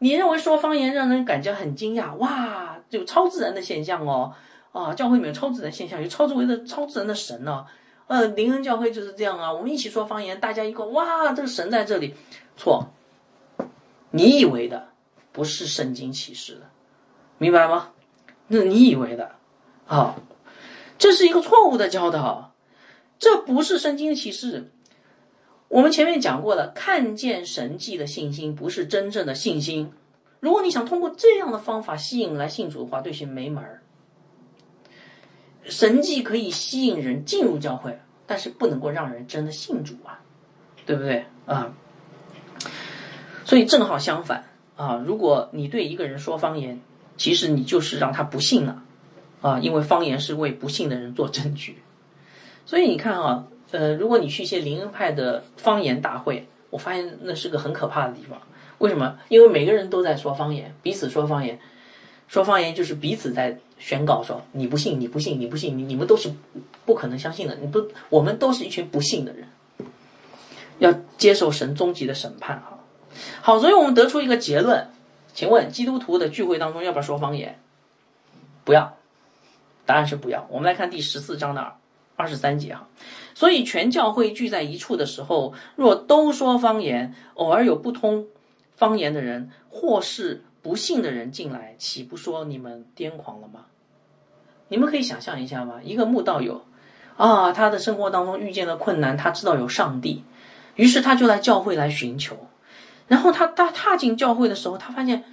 你认为说方言让人感觉很惊讶，哇，有超自然的现象哦，啊，教会里面有超自然现象，有超自为的超自然的神呢，呃，灵恩教会就是这样啊，我们一起说方言，大家一个哇，这个神在这里，错，你以为的不是圣经启示的，明白吗？那你以为的啊，这是一个错误的教导，这不是圣经的启示。我们前面讲过了，看见神迹的信心不是真正的信心。如果你想通过这样的方法吸引来信主的话，对谁没门儿。神迹可以吸引人进入教会，但是不能够让人真的信主啊，对不对啊？所以正好相反啊，如果你对一个人说方言，其实你就是让他不信了啊，因为方言是为不信的人做证据。所以你看啊，呃，如果你去一些灵恩派的方言大会，我发现那是个很可怕的地方。为什么？因为每个人都在说方言，彼此说方言，说方言就是彼此在宣告说：“你不信，你不信，你不信，你你们都是不可能相信的。你不，我们都是一群不信的人，要接受神终极的审判。”哈，好，所以我们得出一个结论，请问基督徒的聚会当中要不要说方言？不要，答案是不要。我们来看第十四章的二十三节哈。所以全教会聚在一处的时候，若都说方言，偶尔有不通。方言的人，或是不信的人进来，岂不说你们癫狂了吗？你们可以想象一下吗？一个慕道友，啊，他的生活当中遇见了困难，他知道有上帝，于是他就来教会来寻求。然后他他踏进教会的时候，他发现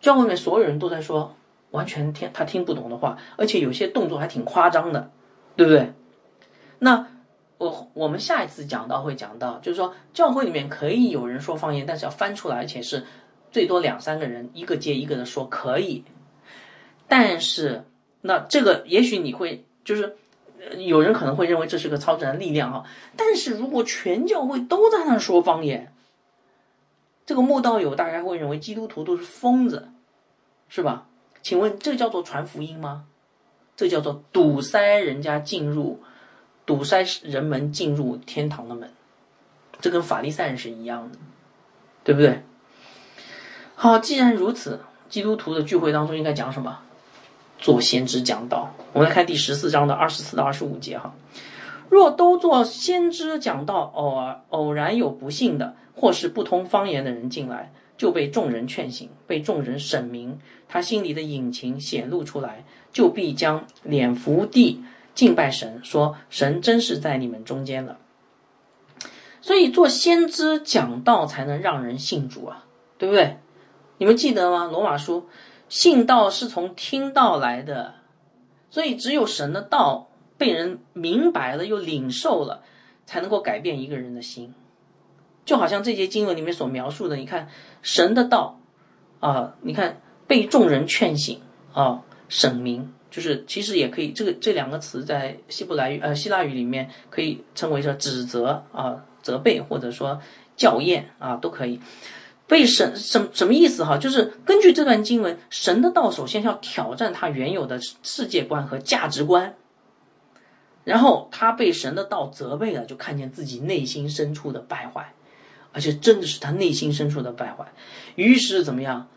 教会里面所有人都在说完全听他听不懂的话，而且有些动作还挺夸张的，对不对？那。我我们下一次讲到会讲到，就是说教会里面可以有人说方言，但是要翻出来，而且是最多两三个人一个接一个的说可以。但是那这个也许你会就是有人可能会认为这是个超自然力量啊。但是如果全教会都在那说方言，这个慕道友大家会认为基督徒都是疯子，是吧？请问这叫做传福音吗？这叫做堵塞人家进入。堵塞人们进入天堂的门，这跟法利赛人是一样的，对不对？好，既然如此，基督徒的聚会当中应该讲什么？做先知讲道。我们来看第十四章的二十四到二十五节哈。若都做先知讲道，偶尔偶然有不幸的或是不通方言的人进来，就被众人劝醒，被众人审明他心里的隐情显露出来，就必将脸伏地。敬拜神，说神真是在你们中间了。所以做先知讲道才能让人信主啊，对不对？你们记得吗？罗马书，信道是从听道来的，所以只有神的道被人明白了又领受了，才能够改变一个人的心。就好像这节经文里面所描述的，你看神的道啊，你看被众人劝醒啊，审明。就是其实也可以，这个这两个词在希伯来语呃希腊语里面可以称为说指责啊、责备或者说校验啊都可以。被神什什么意思哈？就是根据这段经文，神的道首先要挑战他原有的世界观和价值观，然后他被神的道责备了，就看见自己内心深处的败坏，而且真的是他内心深处的败坏，于是怎么样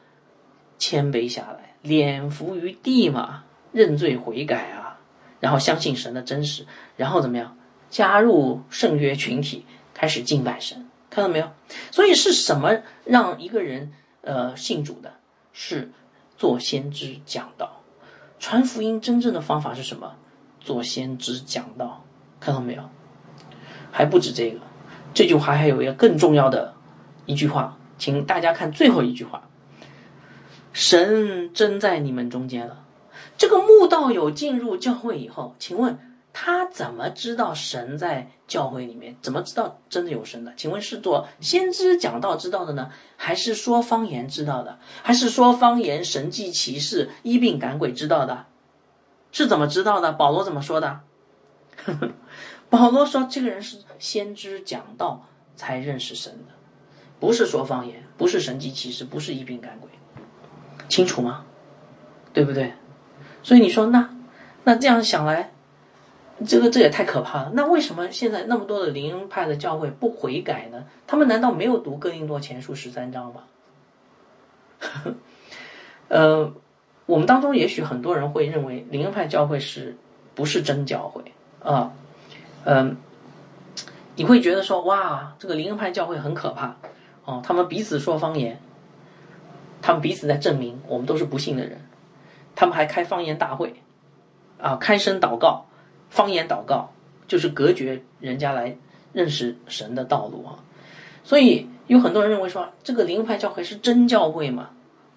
谦卑下来，脸伏于地嘛。认罪悔改啊，然后相信神的真实，然后怎么样加入圣约群体，开始敬拜神，看到没有？所以是什么让一个人呃信主的？是做先知讲道，传福音真正的方法是什么？做先知讲道，看到没有？还不止这个，这句话还有一个更重要的一句话，请大家看最后一句话：神真在你们中间了。这个慕道友进入教会以后，请问他怎么知道神在教会里面？怎么知道真的有神的？请问是做先知讲道知道的呢，还是说方言知道的，还是说方言神迹奇事医病赶鬼知道的？是怎么知道的？保罗怎么说的？呵呵保罗说，这个人是先知讲道才认识神的，不是说方言，不是神迹奇事，不是一病赶鬼，清楚吗？对不对？所以你说那，那这样想来，这个这也太可怕了。那为什么现在那么多的灵恩派的教会不悔改呢？他们难道没有读哥林多前书十三章吗？呃，我们当中也许很多人会认为灵恩派教会是不是真教会啊？嗯，你会觉得说哇，这个灵恩派教会很可怕哦，他们彼此说方言，他们彼此在证明我们都是不幸的人，他们还开方言大会，啊，开声祷告，方言祷告就是隔绝人家来认识神的道路啊，所以有很多人认为说这个灵恩派教会是真教会吗，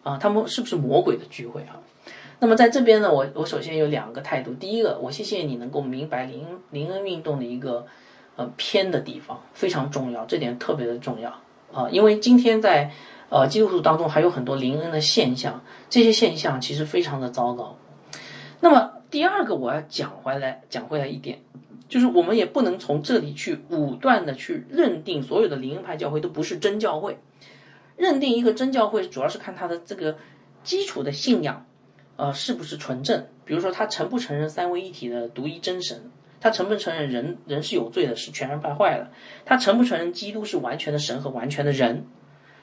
啊，他们是不是魔鬼的聚会啊？那么在这边呢，我我首先有两个态度。第一个，我谢谢你能够明白灵灵恩运动的一个呃偏的地方非常重要，这点特别的重要啊。因为今天在呃基督徒当中还有很多灵恩的现象，这些现象其实非常的糟糕。那么第二个，我要讲回来讲回来一点，就是我们也不能从这里去武断的去认定所有的灵恩派教会都不是真教会。认定一个真教会，主要是看他的这个基础的信仰。呃，是不是纯正？比如说，他承不承认三位一体的独一真神？他承不承认人人是有罪的，是全然败坏的？他承不承认基督是完全的神和完全的人？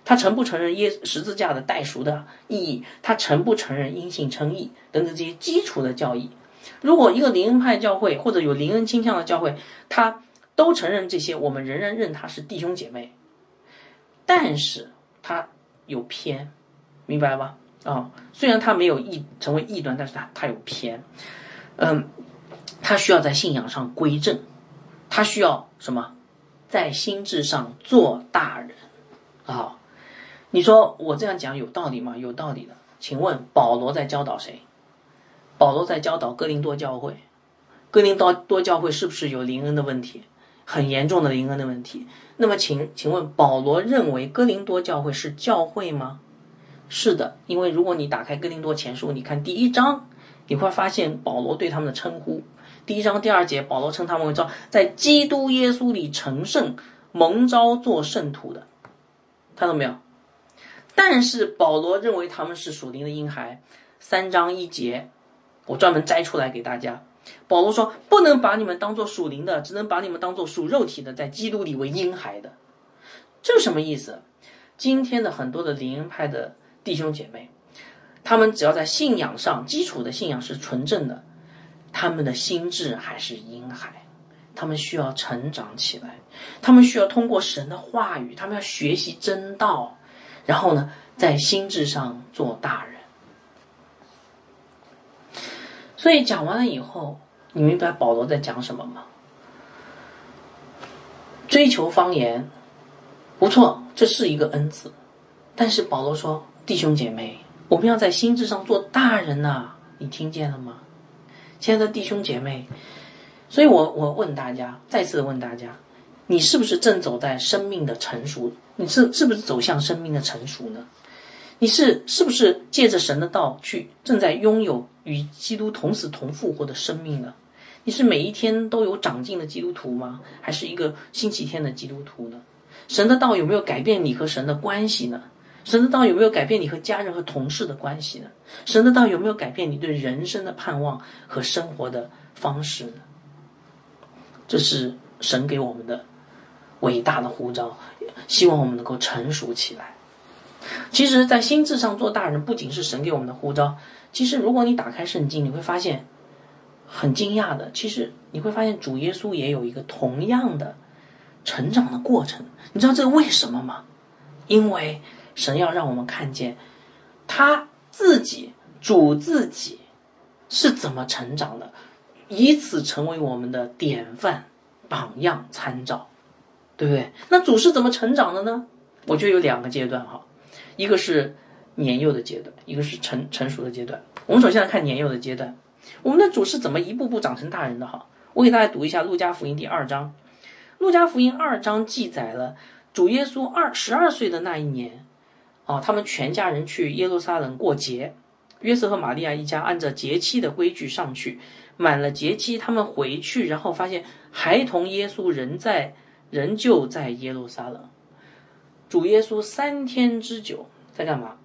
他承不承认耶十字架的代赎的意义？他承不承认因信称义等等这些基础的教义？如果一个灵恩派教会或者有灵恩倾向的教会，他都承认这些，我们仍然认他是弟兄姐妹，但是他有偏，明白吧？啊，虽然他没有异成为异端，但是他他有偏，嗯，他需要在信仰上归正，他需要什么，在心智上做大人啊？你说我这样讲有道理吗？有道理的。请问保罗在教导谁？保罗在教导哥林多教会，哥林多多教会是不是有灵恩的问题？很严重的灵恩的问题。那么请请问保罗认为哥林多教会是教会吗？是的，因为如果你打开哥林多前书，你看第一章，你会发现保罗对他们的称呼。第一章第二节，保罗称他们为叫在基督耶稣里成圣、蒙召做圣徒的，看到没有？但是保罗认为他们是属灵的婴孩。三章一节，我专门摘出来给大家。保罗说：“不能把你们当做属灵的，只能把你们当做属肉体的，在基督里为婴孩的。”这什么意思？今天的很多的灵恩派的。弟兄姐妹，他们只要在信仰上基础的信仰是纯正的，他们的心智还是婴孩，他们需要成长起来，他们需要通过神的话语，他们要学习真道，然后呢，在心智上做大人。所以讲完了以后，你明白保罗在讲什么吗？追求方言，不错，这是一个恩赐，但是保罗说。弟兄姐妹，我们要在心智上做大人呐！你听见了吗，亲爱的弟兄姐妹？所以我我问大家，再次问大家，你是不是正走在生命的成熟？你是是不是走向生命的成熟呢？你是是不是借着神的道去正在拥有与基督同死同复活的生命呢？你是每一天都有长进的基督徒吗？还是一个星期天的基督徒呢？神的道有没有改变你和神的关系呢？神的道有没有改变你和家人和同事的关系呢？神的道有没有改变你对人生的盼望和生活的方式呢？这是神给我们的伟大的呼召，希望我们能够成熟起来。其实，在心智上做大人，不仅是神给我们的呼召。其实，如果你打开圣经，你会发现很惊讶的。其实，你会发现主耶稣也有一个同样的成长的过程。你知道这个为什么吗？因为。神要让我们看见他自己主自己是怎么成长的，以此成为我们的典范、榜样、参照，对不对？那主是怎么成长的呢？我觉得有两个阶段哈，一个是年幼的阶段，一个是成成熟的阶段。我们首先来看年幼的阶段，我们的主是怎么一步步长成大人的哈？我给大家读一下《路加福音》第二章，《路加福音》二章记载了主耶稣二十二岁的那一年。哦，他们全家人去耶路撒冷过节，约瑟和玛利亚一家按照节期的规矩上去，满了节期，他们回去，然后发现孩童耶稣仍在，仍旧在耶路撒冷。主耶稣三天之久在干嘛？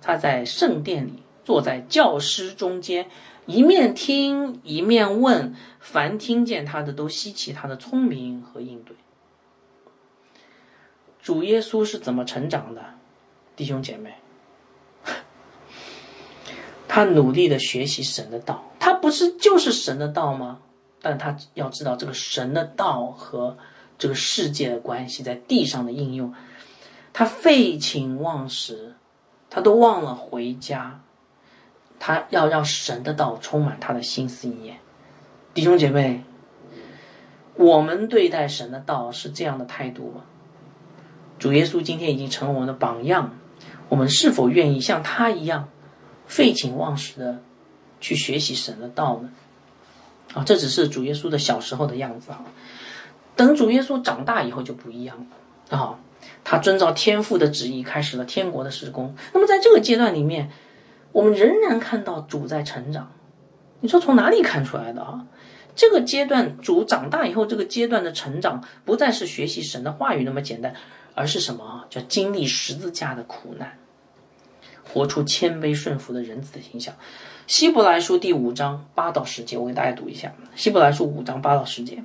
他在圣殿里坐在教师中间，一面听一面问，凡听见他的都稀奇他的聪明和应对。主耶稣是怎么成长的？弟兄姐妹，他努力的学习神的道，他不是就是神的道吗？但他要知道这个神的道和这个世界的关系在地上的应用，他废寝忘食，他都忘了回家，他要让神的道充满他的心思意念。弟兄姐妹，我们对待神的道是这样的态度吗？主耶稣今天已经成了我们的榜样，我们是否愿意像他一样废寝忘食的去学习神的道呢？啊，这只是主耶稣的小时候的样子啊。等主耶稣长大以后就不一样了啊。他遵照天父的旨意开始了天国的施工。那么在这个阶段里面，我们仍然看到主在成长。你说从哪里看出来的啊？这个阶段主长大以后，这个阶段的成长不再是学习神的话语那么简单，而是什么？叫经历十字架的苦难，活出谦卑顺服的人子的形象。希伯来书第五章八到十节，我给大家读一下。希伯来书五章八到十节，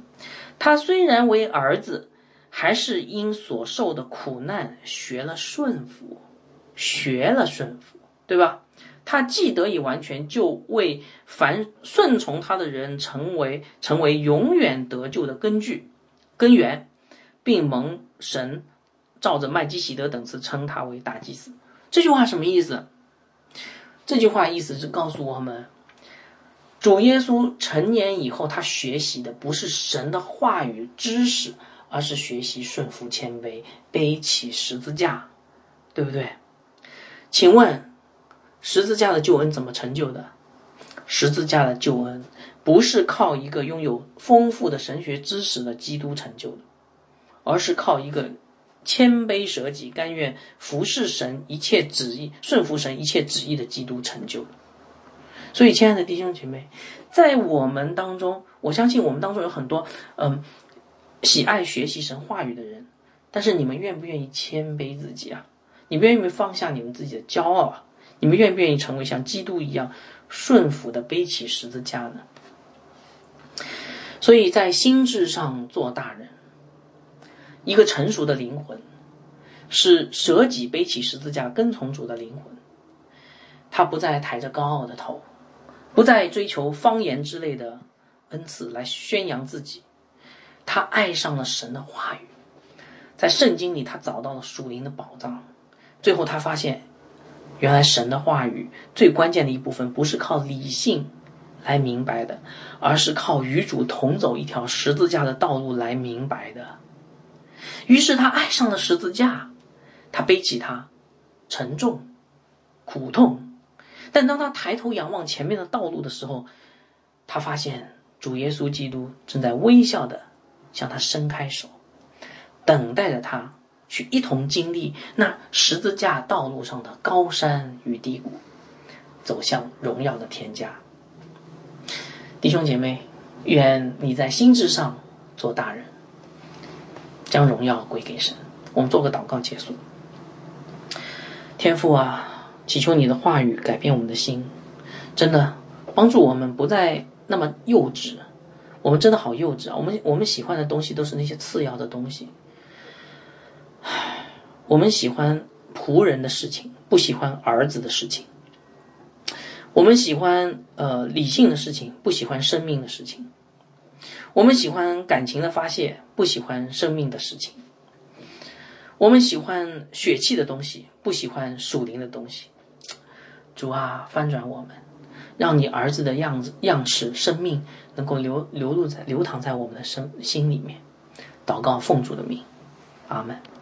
他虽然为儿子，还是因所受的苦难学了顺服，学了顺服，对吧？他既得以完全，就为凡顺从他的人成为成为永远得救的根据、根源，并蒙神照着麦基喜德等词称他为大祭司。这句话什么意思？这句话意思是告诉我们，主耶稣成年以后，他学习的不是神的话语知识，而是学习顺服谦卑，背起十字架，对不对？请问，十字架的救恩怎么成就的？十字架的救恩不是靠一个拥有丰富的神学知识的基督成就的，而是靠一个。谦卑舍己，甘愿服侍神一切旨意，顺服神一切旨意的基督成就所以，亲爱的弟兄姐妹，在我们当中，我相信我们当中有很多嗯喜爱学习神话语的人，但是你们愿不愿意谦卑自己啊？你们愿不愿意放下你们自己的骄傲啊？你们愿不愿意成为像基督一样顺服的背起十字架呢？所以在心智上做大人。一个成熟的灵魂，是舍己背起十字架跟从主的灵魂。他不再抬着高傲的头，不再追求方言之类的恩赐来宣扬自己。他爱上了神的话语，在圣经里他找到了属灵的宝藏。最后他发现，原来神的话语最关键的一部分不是靠理性来明白的，而是靠与主同走一条十字架的道路来明白的。于是他爱上了十字架，他背起它，沉重、苦痛。但当他抬头仰望前面的道路的时候，他发现主耶稣基督正在微笑的向他伸开手，等待着他去一同经历那十字架道路上的高山与低谷，走向荣耀的天家。弟兄姐妹，愿你在心智上做大人。将荣耀归给神。我们做个祷告结束。天父啊，祈求你的话语改变我们的心，真的帮助我们不再那么幼稚。我们真的好幼稚啊！我们我们喜欢的东西都是那些次要的东西。唉，我们喜欢仆人的事情，不喜欢儿子的事情。我们喜欢呃理性的事情，不喜欢生命的事情。我们喜欢感情的发泄，不喜欢生命的事情。我们喜欢血气的东西，不喜欢属灵的东西。主啊，翻转我们，让你儿子的样子、样式、生命能够流流露在、流淌在我们的生心里面。祷告奉主的名，阿门。